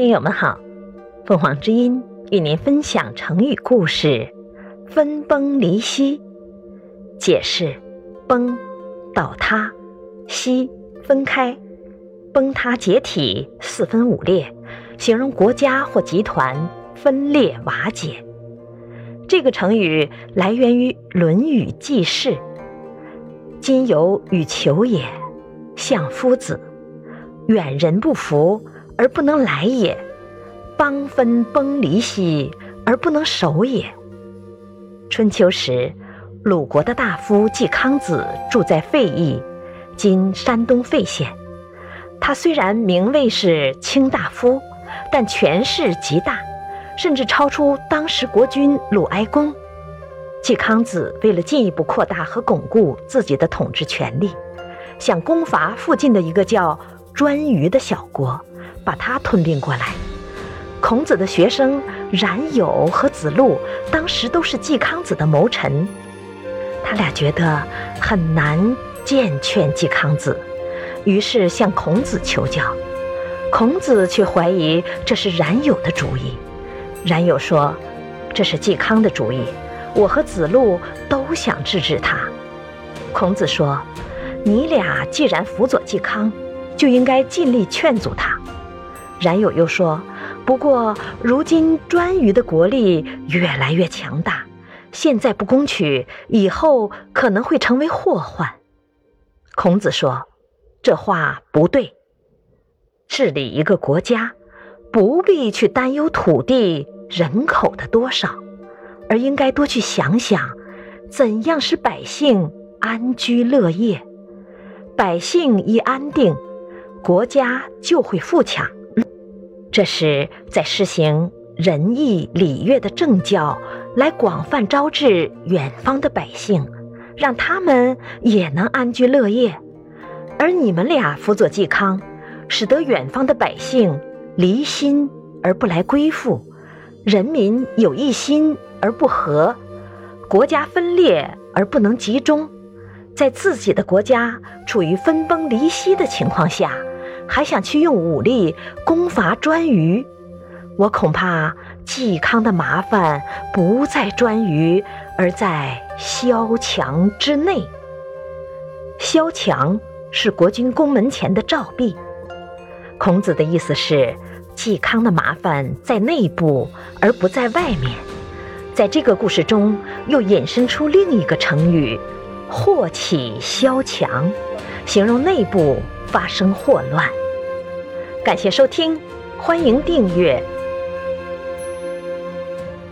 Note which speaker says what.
Speaker 1: 听友们好，凤凰之音与您分享成语故事“分崩离析”。解释：崩，倒塌；析，分开；崩塌解体，四分五裂，形容国家或集团分裂瓦解。这个成语来源于《论语·记事》：“今有与求也，相夫子，远人不服。”而不能来也，邦分崩离析而不能守也。春秋时，鲁国的大夫季康子住在费邑（今山东费县）。他虽然名位是卿大夫，但权势极大，甚至超出当时国君鲁哀公。季康子为了进一步扩大和巩固自己的统治权力，想攻伐附近的一个叫颛臾的小国。把他吞并过来。孔子的学生冉有和子路当时都是季康子的谋臣，他俩觉得很难见劝季康子，于是向孔子求教。孔子却怀疑这是冉有的主意。冉有说：“这是季康的主意，我和子路都想制止他。”孔子说：“你俩既然辅佐季康，就应该尽力劝阻他。”冉有又说：“不过，如今颛臾的国力越来越强大，现在不攻取，以后可能会成为祸患。”孔子说：“这话不对。治理一个国家，不必去担忧土地、人口的多少，而应该多去想想，怎样使百姓安居乐业。百姓一安定，国家就会富强。”这是在实行仁义礼乐的政教，来广泛招致远方的百姓，让他们也能安居乐业。而你们俩辅佐嵇康，使得远方的百姓离心而不来归附，人民有一心而不和，国家分裂而不能集中，在自己的国家处于分崩离析的情况下。还想去用武力攻伐颛臾，我恐怕嵇康的麻烦不在颛臾，而在萧墙之内。萧墙是国君宫门前的照壁。孔子的意思是，嵇康的麻烦在内部，而不在外面。在这个故事中，又引申出另一个成语“祸起萧墙”，形容内部发生祸乱。感谢收听，欢迎订阅。